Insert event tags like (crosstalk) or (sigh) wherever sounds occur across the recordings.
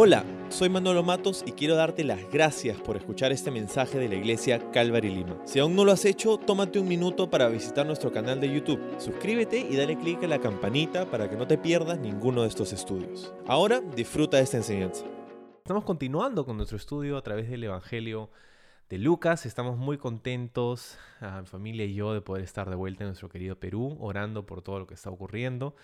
Hola, soy Manolo Matos y quiero darte las gracias por escuchar este mensaje de la iglesia Calvary Lima. Si aún no lo has hecho, tómate un minuto para visitar nuestro canal de YouTube. Suscríbete y dale clic a la campanita para que no te pierdas ninguno de estos estudios. Ahora disfruta de esta enseñanza. Estamos continuando con nuestro estudio a través del Evangelio de Lucas. Estamos muy contentos, mi familia y yo, de poder estar de vuelta en nuestro querido Perú, orando por todo lo que está ocurriendo,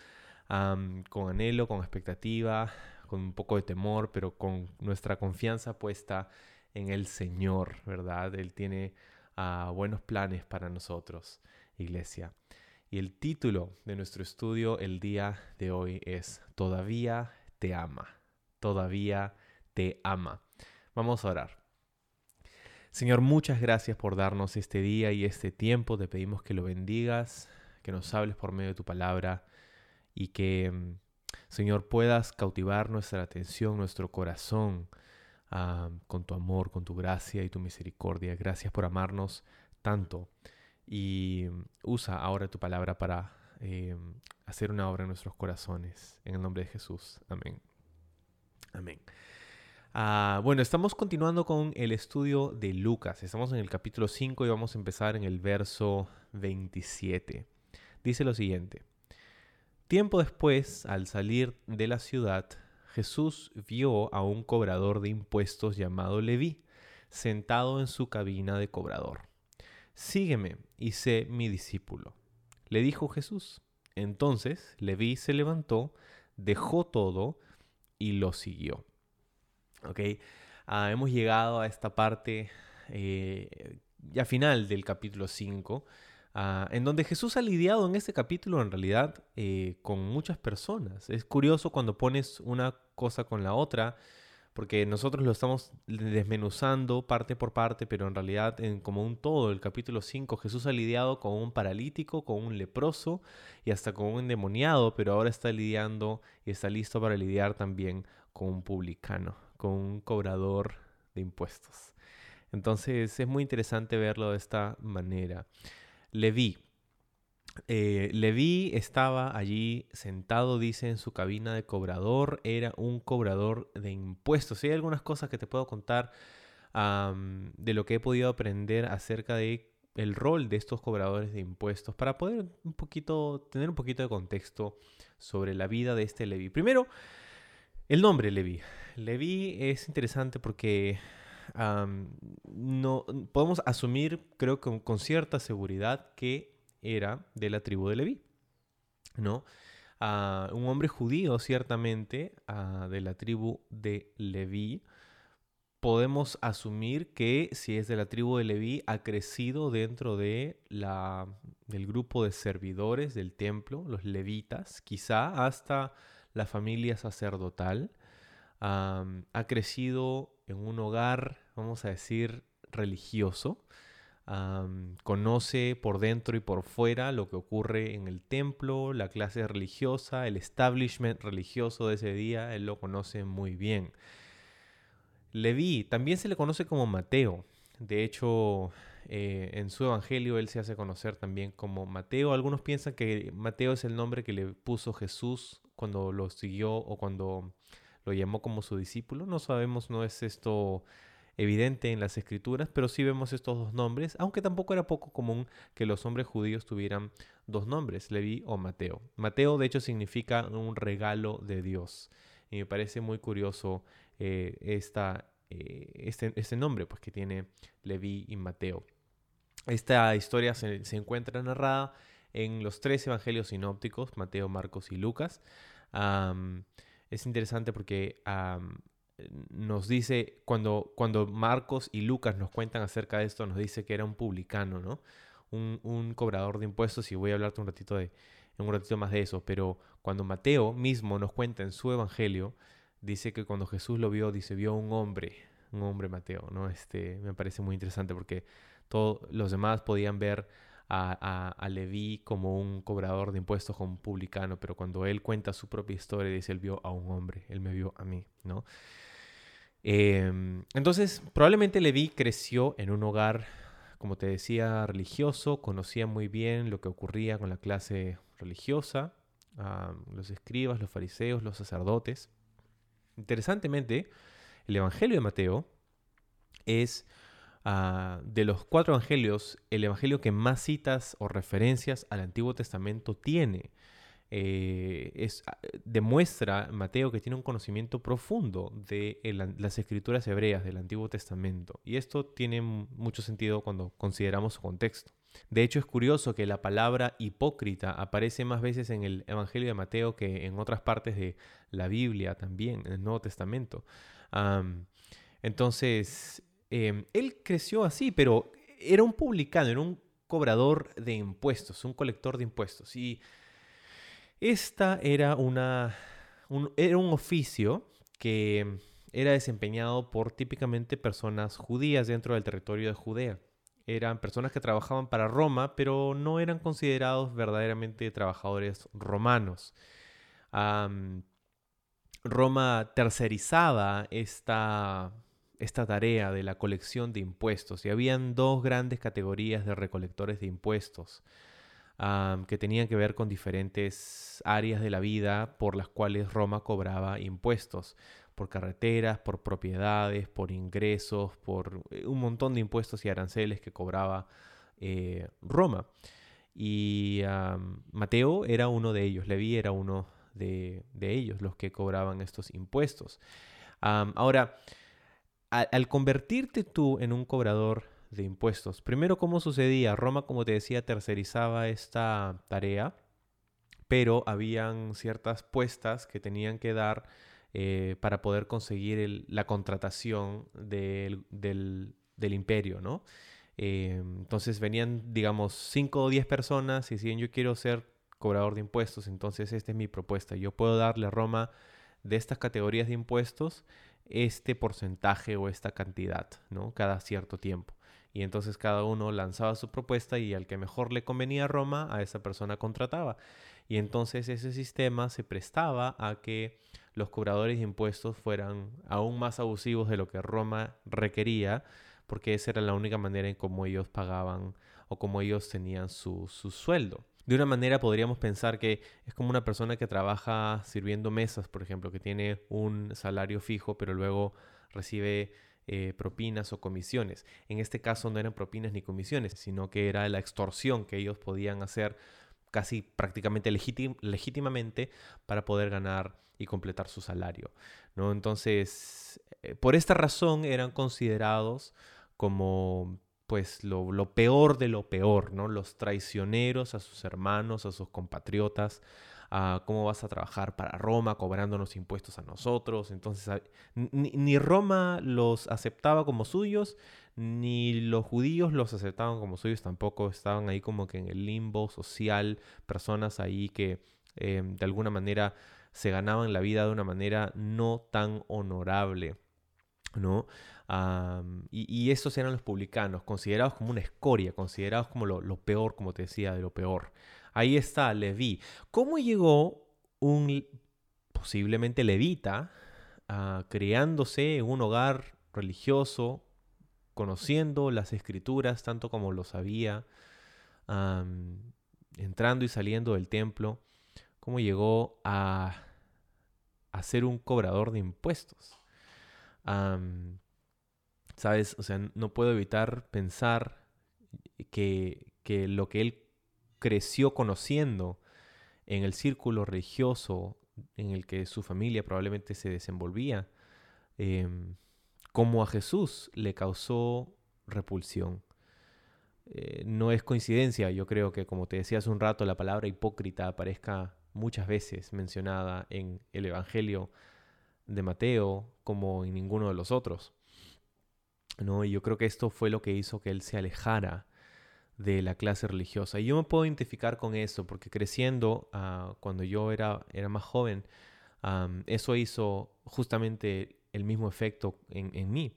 con anhelo, con expectativa, un poco de temor, pero con nuestra confianza puesta en el Señor, ¿verdad? Él tiene ah, buenos planes para nosotros, iglesia. Y el título de nuestro estudio el día de hoy es Todavía te ama, todavía te ama. Vamos a orar. Señor, muchas gracias por darnos este día y este tiempo. Te pedimos que lo bendigas, que nos hables por medio de tu palabra y que mm, Señor, puedas cautivar nuestra atención, nuestro corazón ah, con tu amor, con tu gracia y tu misericordia. Gracias por amarnos tanto. Y usa ahora tu palabra para eh, hacer una obra en nuestros corazones. En el nombre de Jesús. Amén. Amén. Ah, bueno, estamos continuando con el estudio de Lucas. Estamos en el capítulo 5 y vamos a empezar en el verso 27. Dice lo siguiente. Tiempo después, al salir de la ciudad, Jesús vio a un cobrador de impuestos llamado Leví, sentado en su cabina de cobrador. Sígueme y sé mi discípulo, le dijo Jesús. Entonces Leví se levantó, dejó todo y lo siguió. Ok, ah, hemos llegado a esta parte eh, ya final del capítulo 5. Ah, en donde Jesús ha lidiado en este capítulo en realidad eh, con muchas personas. Es curioso cuando pones una cosa con la otra, porque nosotros lo estamos desmenuzando parte por parte, pero en realidad en como un todo, el capítulo 5, Jesús ha lidiado con un paralítico, con un leproso y hasta con un endemoniado, pero ahora está lidiando y está listo para lidiar también con un publicano, con un cobrador de impuestos. Entonces es muy interesante verlo de esta manera. Leví. Eh, Leví estaba allí sentado, dice, en su cabina de cobrador. Era un cobrador de impuestos. hay algunas cosas que te puedo contar de lo que he podido aprender acerca de el rol de estos cobradores de impuestos para poder un poquito tener un poquito de contexto sobre la vida de este Leví. Primero, el nombre Leví. Leví es interesante porque no, podemos asumir, creo que con, cierta seguridad, que era de la tribu de Leví. ¿no? Un hombre judío, ciertamente, de la tribu de Leví. Podemos asumir que si es de la tribu de Leví, ha crecido dentro de la, del grupo de servidores del templo, los levitas, quizá hasta la familia sacerdotal. Ha crecido en un hogar, vamos a decir, religioso. conoce por dentro y por fuera lo que ocurre en el templo, la clase religiosa, el establishment religioso de ese día, él lo conoce muy bien. Leví también se le conoce como Mateo. De hecho, eh, en su evangelio él se hace conocer también como Mateo. Algunos piensan que Mateo es el nombre que le puso Jesús cuando lo siguió o cuando lo llamó como su discípulo. No sabemos, no es esto evidente en las escrituras, pero sí vemos estos dos nombres, aunque tampoco era poco común que los hombres judíos tuvieran dos nombres, Leví o Mateo. Mateo de hecho significa un regalo de Dios. Y me parece muy curioso eh, esta, eh, este, este, nombre pues, que tiene Leví y Mateo. Esta historia se, encuentra narrada en los tres evangelios sinópticos, Mateo, Marcos y Lucas es interesante porque nos dice, cuando, cuando Marcos y Lucas nos cuentan acerca de esto, nos dice que era un publicano, ¿no? Un, cobrador de impuestos, y voy a hablarte un ratito, de, un ratito más de eso, pero cuando Mateo mismo nos cuenta en su evangelio, dice que cuando Jesús lo vio, dice, vio un hombre, un hombre Mateo, ¿no? Este, me parece muy interesante porque todos los demás podían ver a, Leví como un cobrador de impuestos, como un publicano, pero cuando él cuenta su propia historia, dice, él vio a un hombre, él me vio a mí, ¿no? Em, entonces, probablemente Leví creció en un hogar, como te decía, religioso, conocía muy bien lo que ocurría con la clase religiosa, los escribas, los fariseos, los sacerdotes. Interesantemente, el Evangelio de Mateo es ah, de los cuatro evangelios el evangelio que más citas o referencias al Antiguo Testamento tiene. Eh, es, ah, demuestra Mateo que tiene un conocimiento profundo de las escrituras hebreas del Antiguo Testamento. Y esto tiene mucho sentido cuando consideramos su contexto. De hecho, es curioso que la palabra hipócrita aparece más veces en el Evangelio de Mateo que en otras partes de la Biblia también, en el Nuevo Testamento. entonces, em, él creció así, pero era un publicano, era un cobrador de impuestos, un colector de impuestos. Y esta era, una, era un oficio que era desempeñado por típicamente personas judías dentro del territorio de Judea eran personas que trabajaban para Roma, pero no eran considerados verdaderamente trabajadores romanos. Roma tercerizaba esta, esta tarea de la colección de impuestos y habían dos grandes categorías de recolectores de impuestos que tenían que ver con diferentes áreas de la vida por las cuales Roma cobraba impuestos por carreteras, por propiedades, por ingresos, por eh, un montón de impuestos y aranceles que cobraba eh, Roma. Y Mateo era uno de ellos, Leví era uno de, ellos, los que cobraban estos impuestos. ahora, al convertirte tú en un cobrador de impuestos, primero, ¿cómo sucedía? Roma, como te decía, tercerizaba esta tarea, pero habían ciertas puestas que tenían que dar eh, para poder conseguir la contratación del, imperio, ¿no? Eh, entonces venían, digamos, 5 o 10 personas y decían, yo quiero ser cobrador de impuestos, entonces esta es mi propuesta. Yo puedo darle a Roma de estas categorías de impuestos este porcentaje o esta cantidad, ¿no? Cada cierto tiempo. Y entonces cada uno lanzaba su propuesta y al que mejor le convenía a Roma, a esa persona contrataba. Y entonces ese sistema se prestaba a que los cobradores de impuestos fueran aún más abusivos de lo que Roma requería, porque esa era la única manera en cómo ellos pagaban o cómo ellos tenían su, sueldo. De una manera podríamos pensar que es como una persona que trabaja sirviendo mesas, por ejemplo, que tiene un salario fijo, pero luego recibe eh, propinas o comisiones. En este caso no eran propinas ni comisiones, sino que era la extorsión que ellos podían hacer casi prácticamente legítimamente para poder ganar y completar su salario. Entonces, eh, por esta razón eran considerados como pues lo, peor de lo peor, ¿no? Los traicioneros a sus hermanos, a sus compatriotas, cómo vas a trabajar para Roma cobrándonos impuestos a nosotros. Entonces, ni, Roma los aceptaba como suyos, ni los judíos los aceptaban como suyos tampoco. Estaban ahí como que en el limbo social, personas ahí que eh, de alguna manera se ganaban la vida de una manera no tan honorable, ¿no? Y, esos eran los publicanos, considerados como una escoria, considerados como lo, peor, como te decía, de lo peor. Ahí está Leví. ¿Cómo llegó un posiblemente levita criándose en un hogar religioso, conociendo las escrituras tanto como lo sabía, entrando y saliendo del templo? cómo llegó a, ser un cobrador de impuestos. ¿Sabes? O sea, no puedo evitar pensar que, lo que él creció conociendo en el círculo religioso en el que su familia probablemente se desenvolvía, em, como a Jesús le causó repulsión. Eh, no es coincidencia, yo creo que como te decía hace un rato, la palabra hipócrita aparezca muchas veces mencionada en el Evangelio de Mateo como en ninguno de los otros. ¿No? Y yo creo que esto fue lo que hizo que él se alejara de la clase religiosa. Y yo me puedo identificar con eso, porque creciendo, ah, cuando yo era, era más joven, eso hizo justamente el mismo efecto en, en, mí.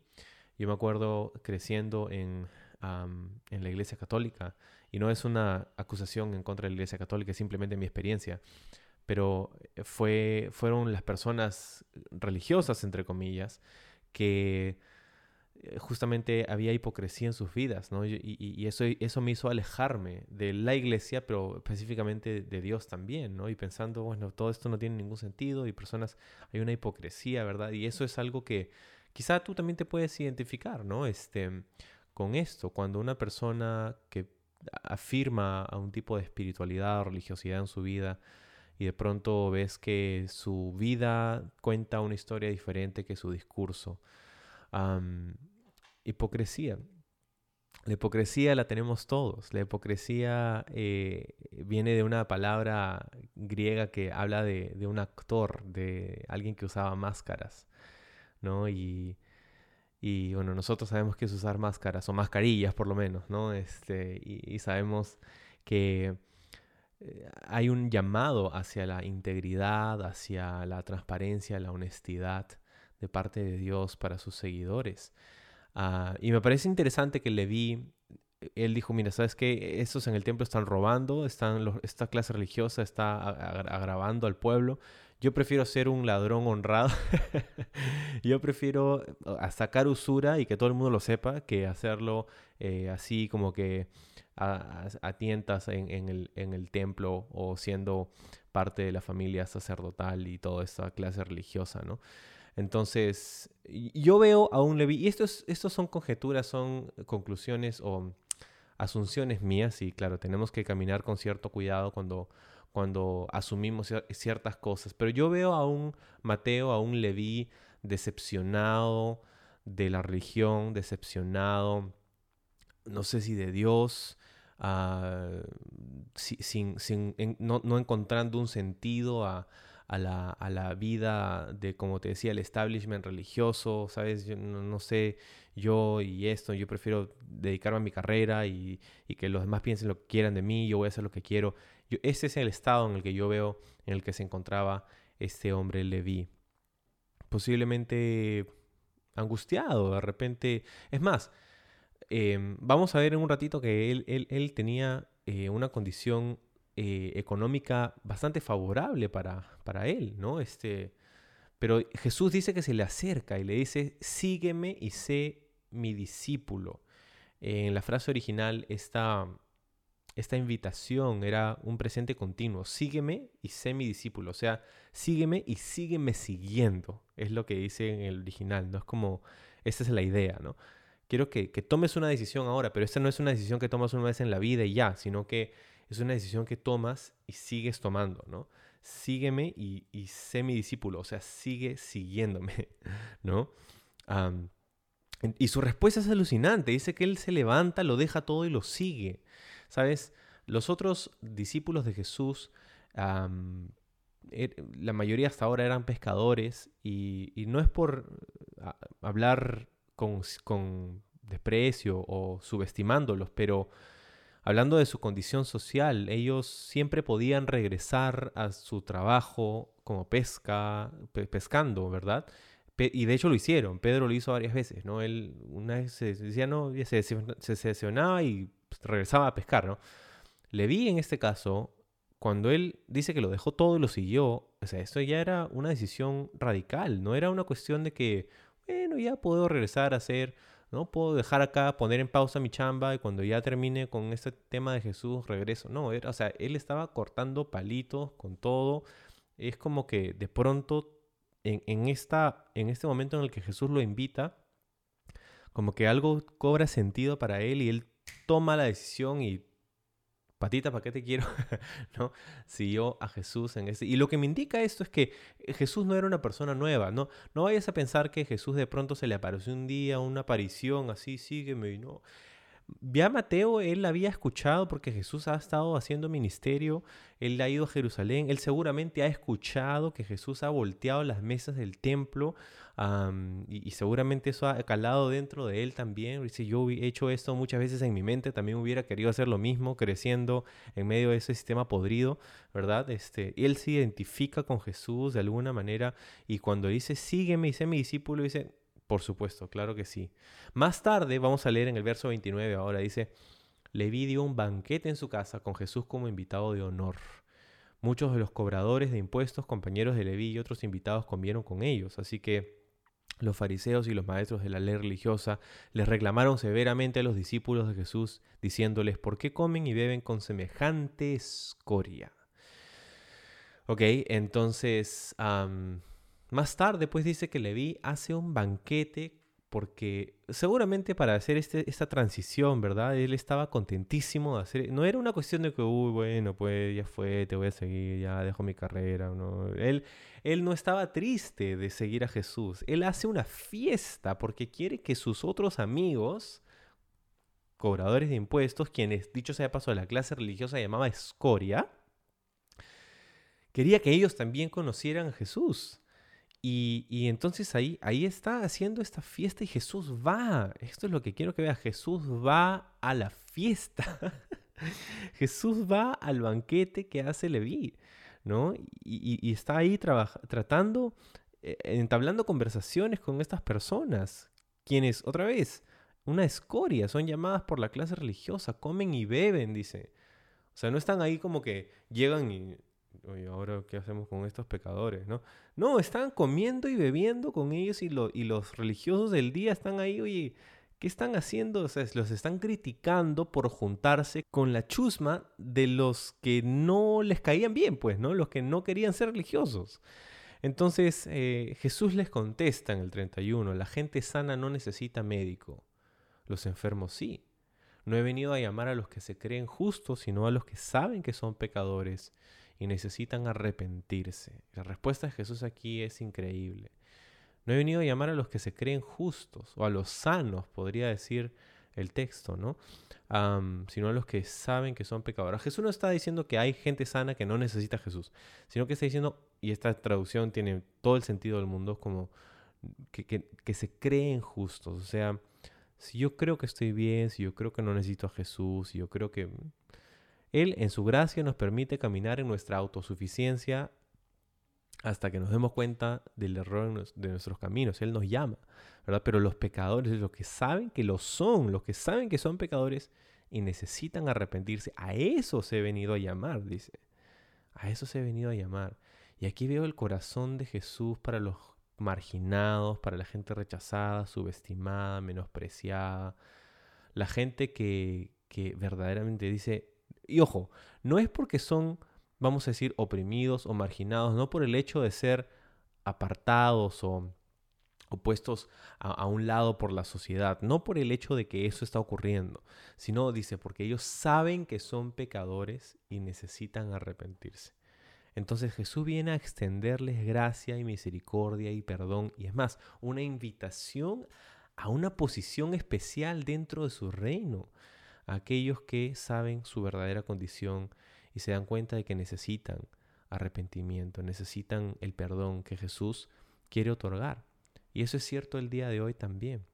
Yo me acuerdo creciendo en, en la iglesia católica, y no es una acusación en contra de la Iglesia Católica, es simplemente mi experiencia. Pero fue, fueron las personas religiosas, entre comillas, que justamente había hipocresía en sus vidas, ¿no? Y, eso, eso me hizo alejarme de la iglesia, pero específicamente de Dios también, ¿no? Y pensando, bueno, todo esto no tiene ningún sentido y personas, hay una hipocresía, ¿verdad? Y eso es algo que quizá tú también te puedes identificar, ¿no? Este, con esto, cuando una persona que afirma a un tipo de espiritualidad o religiosidad en su vida y de pronto ves que su vida cuenta una historia diferente que su discurso, hipocresía. La hipocresía la tenemos todos. La hipocresía eh, viene de una palabra griega que habla de, un actor, de alguien que usaba máscaras, ¿no? Y, bueno, nosotros sabemos que es usar máscaras, o mascarillas por lo menos, ¿no? Este, y, sabemos que eh, hay un llamado hacia la integridad, hacia la transparencia, la honestidad de parte de Dios para sus seguidores. Ah, y me parece interesante que Leví, él dijo, mira, ¿sabes qué? Estos en el templo están robando, esta clase religiosa está agravando al pueblo. Yo prefiero ser un ladrón honrado. (laughs) Yo prefiero sacar usura y que todo el mundo lo sepa que hacerlo eh, así como que a, tientas en, el, en el templo o siendo parte de la familia sacerdotal y toda esta clase religiosa, ¿no? Entonces, yo veo a un Levi, y esto, son conjeturas, son conclusiones o asunciones mías, y claro, tenemos que caminar con cierto cuidado cuando, cuando asumimos ciertas cosas, pero yo veo a un Mateo, a un Leví decepcionado de la religión, decepcionado, no sé si de Dios, ah, sin, no, encontrando un sentido a, a la, a la vida de, como te decía, el establishment religioso, ¿sabes? Yo no, sé, yo y esto, yo prefiero dedicarme a mi carrera y, y, que los demás piensen lo que quieran de mí, yo voy a hacer lo que quiero. Ese es el estado en el que yo veo en el que se encontraba este hombre Leví. Posiblemente angustiado, de repente. Es más, em, vamos a ver en un ratito que él, él, él tenía eh, una condición eh, económica bastante favorable para, para él, ¿no? Este, pero Jesús dice que se le acerca y le dice, sígueme y sé mi discípulo. en la frase original, esta, esta invitación era un presente continuo, sígueme y sé mi discípulo, o sea, sígueme y sígueme siguiendo, es lo que dice en el original, ¿no? Es como, esta es la idea, ¿no? Quiero que, que tomes una decisión ahora, pero esta no es una decisión que tomas una vez en la vida y ya, sino que es una decisión que tomas y sigues tomando, ¿no? Sígueme y, sé mi discípulo, o sea, sigue siguiéndome, (laughs) ¿no? y su respuesta es alucinante, dice que él se levanta, lo deja todo y lo sigue, ¿sabes? Los otros discípulos de Jesús, er, la mayoría hasta ahora eran pescadores y, no es por hablar con, con desprecio o subestimándolos, pero hablando de su condición social, ellos siempre podían regresar a su trabajo como pesca, pescando, ¿verdad? y de hecho lo hicieron, Pedro lo hizo varias veces, ¿no? Él una vez se decía, no, se, se sesionaba y pues, regresaba a pescar, ¿no? vi en este caso, cuando él dice que lo dejó todo y lo siguió, o sea, esto ya era una decisión radical, no era una cuestión de que, bueno, ya puedo regresar a hacer no puedo dejar acá, poner en pausa mi chamba y cuando ya termine con este tema de Jesús regreso. No, era, o sea, él estaba cortando palitos con todo. Es como que de pronto en, en, esta, en este momento en el que Jesús lo invita, como que algo cobra sentido para él y él toma la decisión y patita, ¿para qué te quiero? (laughs) ¿no? Siguió a Jesús en ese. Y lo que me indica esto es que Jesús no era una persona nueva, ¿no? No vayas a pensar que Jesús de pronto se le apareció un día, una aparición así, sígueme, y no. Ya Mateo, él había escuchado porque Jesús ha estado haciendo ministerio, él ha ido a Jerusalén, él seguramente ha escuchado que Jesús ha volteado las mesas del templo y, seguramente eso ha calado dentro de él también. Dice, yo he hecho esto muchas veces en mi mente, también hubiera querido hacer lo mismo, creciendo en medio de ese sistema podrido, ¿verdad? Este, él se identifica con Jesús de alguna manera y cuando dice, sígueme y sé mi discípulo, dice, por supuesto, claro que sí. Más tarde vamos a leer en el verso 29 ahora, dice, Leví dio un banquete en su casa con Jesús como invitado de honor. Muchos de los cobradores de impuestos, compañeros de Leví y otros invitados comieron con ellos, así que los fariseos y los maestros de la ley religiosa les reclamaron severamente a los discípulos de Jesús, diciéndoles, ¿por qué comen y beben con semejante escoria? Ok, entonces, más tarde pues dice que Leví hace un banquete porque seguramente para hacer este, esta transición, ¿verdad? Él estaba contentísimo de hacer, no era una cuestión de que, uy, bueno, pues ya fue, te voy a seguir, ya dejo mi carrera, no. Él, él no estaba triste de seguir a Jesús, él hace una fiesta porque quiere que sus otros amigos, cobradores de impuestos, quienes, dicho sea paso, la clase religiosa llamaba escoria, quería que ellos también conocieran a Jesús. Y, entonces ahí, ahí está haciendo esta fiesta y Jesús va. Esto es lo que quiero que vea. Jesús va a la fiesta. (laughs) Jesús va al banquete que hace Leví, ¿no? Y, está ahí tratando, eh, entablando conversaciones con estas personas, quienes, otra vez, una escoria, son llamadas por la clase religiosa, comen y beben, dice. O sea, no están ahí como que llegan y oye, ahora qué hacemos con estos pecadores, ¿no? No, están comiendo y bebiendo con ellos y, y los religiosos del día están ahí, oye, ¿qué están haciendo? O sea, los están criticando por juntarse con la chusma de los que no les caían bien, pues, ¿no? Los que no querían ser religiosos. Entonces eh, Jesús les contesta en el 31, la gente sana no necesita médico, los enfermos sí. No he venido a llamar a los que se creen justos, sino a los que saben que son pecadores y necesitan arrepentirse. La respuesta de Jesús aquí es increíble. No he venido a llamar a los que se creen justos o a los sanos, podría decir el texto, ¿no? sino a los que saben que son pecadores. Jesús no está diciendo que hay gente sana que no necesita a Jesús, sino que está diciendo, y esta traducción tiene todo el sentido del mundo, como que, que se creen justos. O sea, si yo creo que estoy bien, si yo creo que no necesito a Jesús, si yo creo que él en su gracia nos permite caminar en nuestra autosuficiencia hasta que nos demos cuenta del error de nuestros caminos. Él nos llama, ¿verdad? Pero los pecadores, los que saben que lo son, los que saben que son pecadores y necesitan arrepentirse, a eso se ha venido a llamar, dice. A eso se ha venido a llamar. Y aquí veo el corazón de Jesús para los marginados, para la gente rechazada, subestimada, menospreciada, la gente que, que verdaderamente dice, y ojo, no es porque son, vamos a decir, oprimidos o marginados, no por el hecho de ser apartados o, puestos a, a, un lado por la sociedad, no por el hecho de que eso está ocurriendo, sino dice, porque ellos saben que son pecadores y necesitan arrepentirse. Entonces Jesús viene a extenderles gracia y misericordia y perdón, y es más, una invitación a una posición especial dentro de su reino aquellos que saben su verdadera condición y se dan cuenta de que necesitan arrepentimiento, necesitan el perdón que Jesús quiere otorgar. Y eso es cierto el día de hoy también.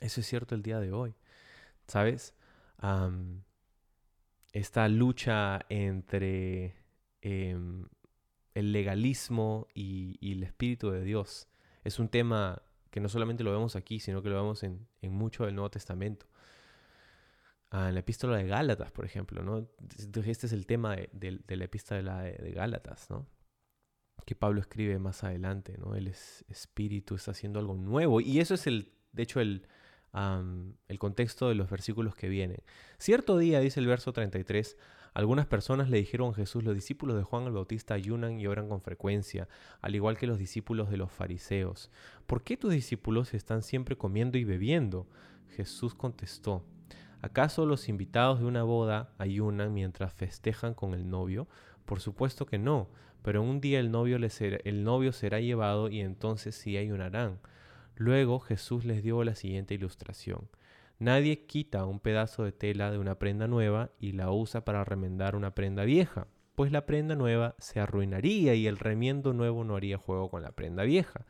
Eso es cierto el día de hoy. ¿Sabes? esta lucha entre em, el legalismo y, el Espíritu de Dios es un tema que no solamente lo vemos aquí, sino que lo vemos en mucho del Nuevo Testamento en la epístola de Gálatas, por ejemplo, ¿no? Este es el tema de, la epístola de, Gálatas, ¿no? Que Pablo escribe más adelante, ¿no? El espíritu está haciendo algo nuevo. Y eso es el, de hecho, el, el contexto de los versículos que vienen. Cierto día, dice el verso 33, algunas personas le dijeron a Jesús, los discípulos de Juan el Bautista ayunan y oran con frecuencia, al igual que los discípulos de los fariseos. ¿Por qué tus discípulos están siempre comiendo y bebiendo? Jesús contestó, ¿Acaso los invitados de una boda ayunan mientras festejan con el novio? Por supuesto que no, pero un día el novio, será, será llevado y entonces sí ayunarán. Luego Jesús les dio la siguiente ilustración. Nadie quita un pedazo de tela de una prenda nueva y la usa para remendar una prenda vieja, pues la prenda nueva se arruinaría y el remiendo nuevo no haría juego con la prenda vieja.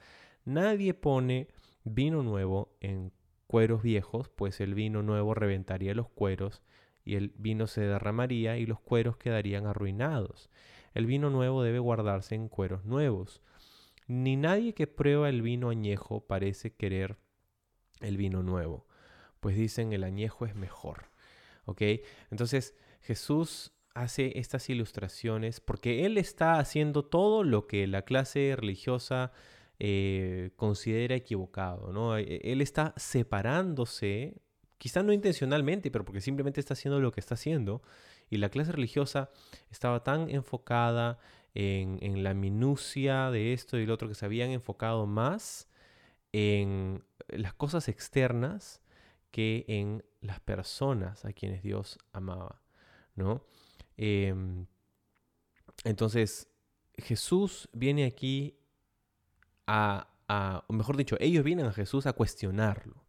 Nadie pone vino nuevo en cueros viejos, pues el vino nuevo reventaría los cueros y el vino se derramaría y los cueros quedarían arruinados. El vino nuevo debe guardarse en cueros nuevos. Ni nadie que prueba el vino añejo parece querer el vino nuevo, pues dicen el añejo es mejor. Entonces Jesús hace estas ilustraciones porque Él está haciendo todo lo que la clase religiosa eh, considera equivocado, ¿no? E, él está separándose, quizá no intencionalmente, pero porque simplemente está haciendo lo que está haciendo, y la clase religiosa estaba tan enfocada en, la minucia de esto y lo otro que se habían enfocado más en las cosas externas que en las personas a quienes Dios amaba, ¿no? Em, entonces, Jesús viene aquí a, a, o mejor dicho, ellos vienen a Jesús a cuestionarlo.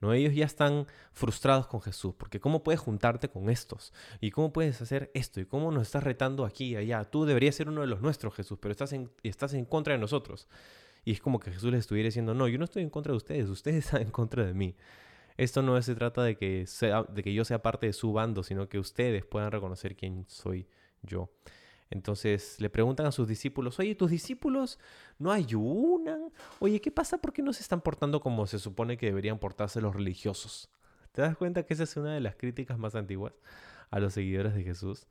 ¿no? Ellos ya están frustrados con Jesús, porque ¿cómo puedes juntarte con estos? ¿Y cómo puedes hacer esto? ¿Y cómo nos estás retando aquí y allá? Tú deberías ser uno de los nuestros, Jesús, pero estás en, estás en contra de nosotros. Y es como que Jesús les estuviera diciendo, no, yo no estoy en contra de ustedes, ustedes (laughs) están en contra de mí. Esto no se trata de que, sea, de que yo sea parte de su bando, sino que ustedes puedan reconocer quién soy yo. Entonces le preguntan a sus discípulos, oye, ¿tus discípulos no ayunan? Oye, ¿qué pasa? ¿Por qué no se están portando como se supone que deberían portarse los religiosos? ¿Te das cuenta que esa es una de las críticas más antiguas a los seguidores de Jesús?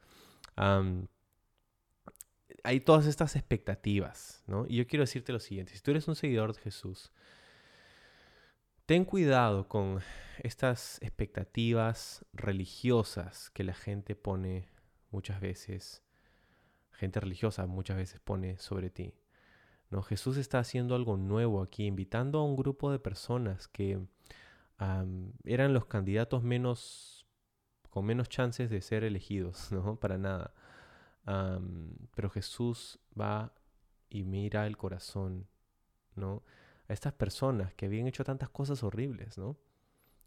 hay todas estas expectativas, ¿no? Y yo quiero decirte lo siguiente, si tú eres un seguidor de Jesús, Ten cuidado con estas expectativas religiosas que la gente pone muchas veces, gente religiosa muchas veces pone sobre ti. ¿no? Jesús está haciendo algo nuevo aquí, invitando a un grupo de personas que eran los candidatos menos, con menos chances de ser elegidos, (laughs) ¿no? Para nada. pero Jesús va y mira el corazón, ¿no? a estas personas que habían hecho tantas cosas horribles, ¿no?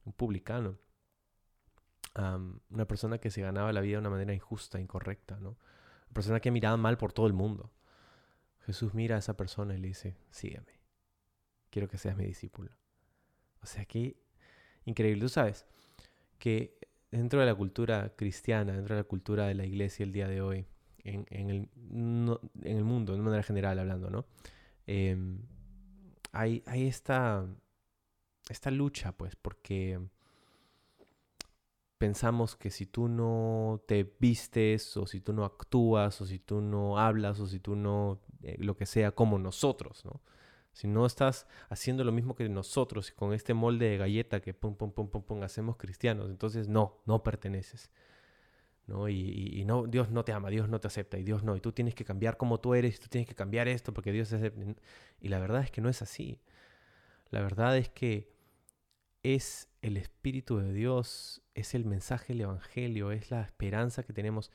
Un publicano, una persona que se ganaba la vida de una manera injusta, incorrecta, ¿no? Persona que miraba mal por todo el mundo. Jesús mira a esa persona y le dice, sígueme, quiero que seas mi discípulo. O sea, qué increíble. Tú sabes que dentro de la cultura cristiana, dentro de la cultura de la iglesia el día de hoy, en, el, en el, mundo, de manera general hablando, ¿no? Em, hay, esta, esta lucha, pues, porque pensamos que si tú no te vistes o si tú no actúas o si tú no hablas o si tú no eh, lo que sea como nosotros, ¿no? Si no estás haciendo lo mismo que nosotros con este molde de galleta que pum pum pum pum pum hacemos cristianos, entonces no, no perteneces. ¿no? Y, no, Dios no te ama, Dios no te acepta, y Dios no, y tú tienes que cambiar como tú eres, tú tienes que cambiar esto porque Dios es... Y la verdad es que no es así. La verdad es que es el Espíritu de Dios, es el mensaje del Evangelio, es la esperanza que tenemos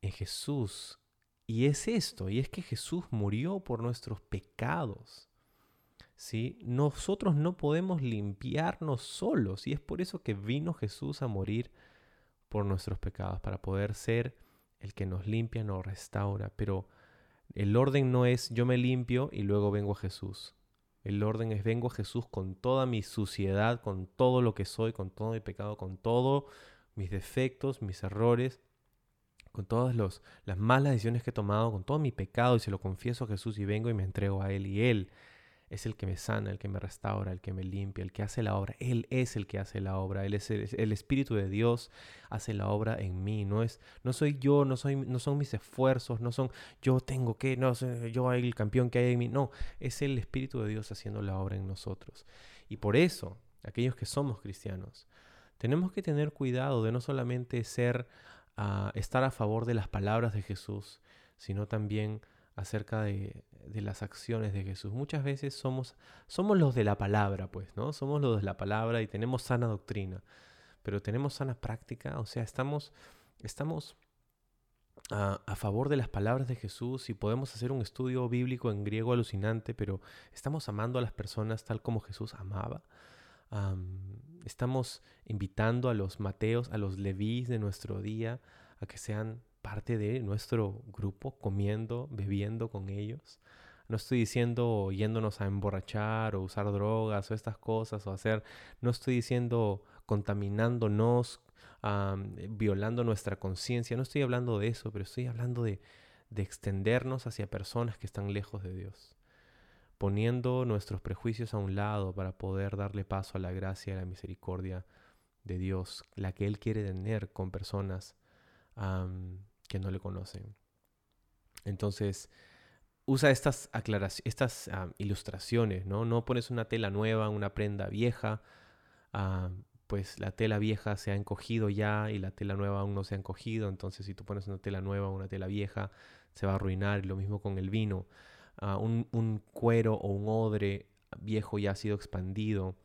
en Jesús. Y es esto, y es que Jesús murió por nuestros pecados. ¿sí? Nosotros no podemos limpiarnos solos, y es por eso que vino Jesús a morir por nuestros pecados, para poder ser el que nos limpia, nos restaura. Pero el orden no es yo me limpio y luego vengo a Jesús. El orden es vengo a Jesús con toda mi suciedad, con todo lo que soy, con todo mi pecado, con todos mis defectos, mis errores, con todas las malas decisiones que he tomado, con todo mi pecado y se lo confieso a Jesús y vengo y me entrego a Él y Él es el que me sana, el que me restaura, el que me limpia, el que hace la obra. Él es el que hace la obra. Él es el, Espíritu de Dios hace la obra en mí. No es, no soy yo, no soy, no son mis esfuerzos, no son yo tengo que, no soy yo el campeón que hay en mí. No, es el Espíritu de Dios haciendo la obra en nosotros. Y por eso, aquellos que somos cristianos, tenemos que tener cuidado de no solamente ser, uh, estar a favor de las palabras de Jesús, sino también acerca de, las acciones de Jesús. Muchas veces somos, somos los de la palabra, pues, ¿no? Somos los de la palabra y tenemos sana doctrina, pero tenemos sana práctica, o sea, estamos, estamos a, favor de las palabras de Jesús y podemos hacer un estudio bíblico en griego alucinante, pero estamos amando a las personas tal como Jesús amaba. estamos invitando a los Mateos, a los Levís de nuestro día, a que sean parte de nuestro grupo, comiendo, bebiendo con ellos. No estoy diciendo yéndonos a emborrachar o usar drogas o estas cosas o hacer, no estoy diciendo contaminándonos, violando nuestra conciencia, no estoy hablando de eso, pero estoy hablando de, de extendernos hacia personas que están lejos de Dios, poniendo nuestros prejuicios a un lado para poder darle paso a la gracia y a la misericordia de Dios, la que Él quiere tener con personas que no le conocen. Entonces, usa estas, estas ilustraciones, ¿no? No pones una tela nueva, una prenda vieja, ah, pues la tela vieja se ha encogido ya y la tela nueva aún no se ha encogido, entonces si tú pones una tela nueva, una tela vieja, se va a arruinar, lo mismo con el vino. Ah, un, cuero o un odre viejo ya ha sido expandido,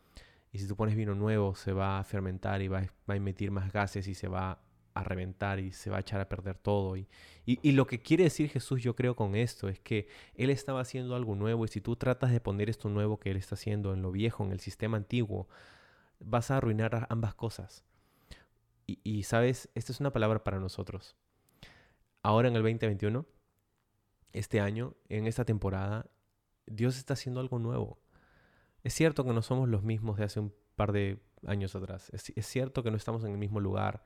y si tú pones vino nuevo, se va a fermentar y va, va a emitir más gases y se va a reventar y se va a echar a perder todo. Y, y, lo que quiere decir Jesús, yo creo, con esto es que Él estaba haciendo algo nuevo y si tú tratas de poner esto nuevo que Él está haciendo en lo viejo, en el sistema antiguo, vas a arruinar ambas cosas. Y, sabes, esta es una palabra para nosotros. Ahora en el 2021, este año, en esta temporada, Dios está haciendo algo nuevo. Es cierto que no somos los mismos de hace un par de años atrás. Es cierto que no estamos en el mismo lugar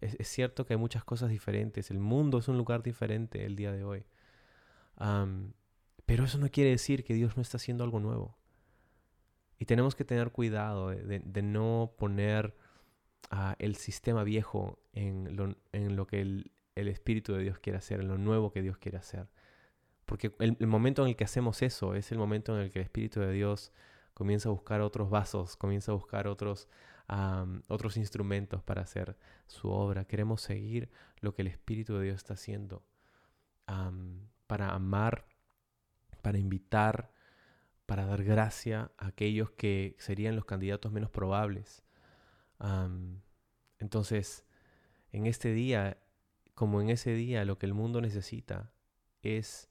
es, cierto que hay muchas cosas diferentes. El mundo es un lugar diferente el día de hoy. pero eso no quiere decir que Dios no está haciendo algo nuevo. Y tenemos que tener cuidado de, no poner ah, el sistema viejo en lo, en lo que el, Espíritu de Dios quiere hacer, en lo nuevo que Dios quiere hacer. Porque el, el, momento en el que hacemos eso es el momento en el que el Espíritu de Dios comienza a buscar otros vasos, comienza a buscar otros otros instrumentos para hacer su obra. Queremos seguir lo que el Espíritu de Dios está haciendo para amar, para invitar, para dar gracia a aquellos que serían los candidatos menos probables. entonces, en este día, como en ese día, lo que el mundo necesita es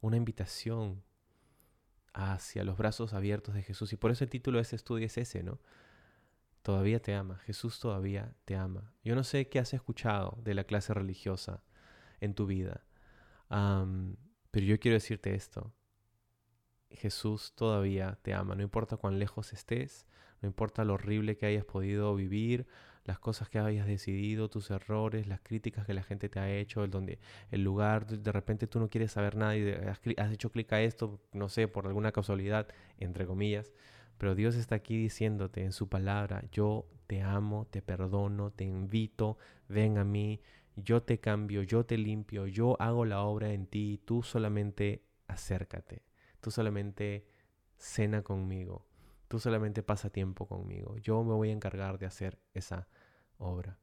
una invitación hacia los brazos abiertos de Jesús. Y por eso el título de este estudio es ese, ¿no? Todavía te ama, Jesús todavía te ama. Yo no sé qué has escuchado de la clase religiosa en tu vida, pero yo quiero decirte esto. Jesús todavía te ama, no importa cuán lejos estés, no importa lo horrible que hayas podido vivir, las cosas que hayas decidido, tus errores, las críticas que la gente te ha hecho, el, donde, el lugar, de repente tú no quieres saber nada y has, has hecho clic a esto, no sé, por alguna casualidad, entre comillas. Pero Dios está aquí diciéndote en su palabra, yo te amo, te perdono, te invito, ven a mí, yo te cambio, yo te limpio, yo hago la obra en ti, tú solamente acércate, tú solamente cena conmigo, tú solamente pasa tiempo conmigo, yo me voy a encargar de hacer esa obra.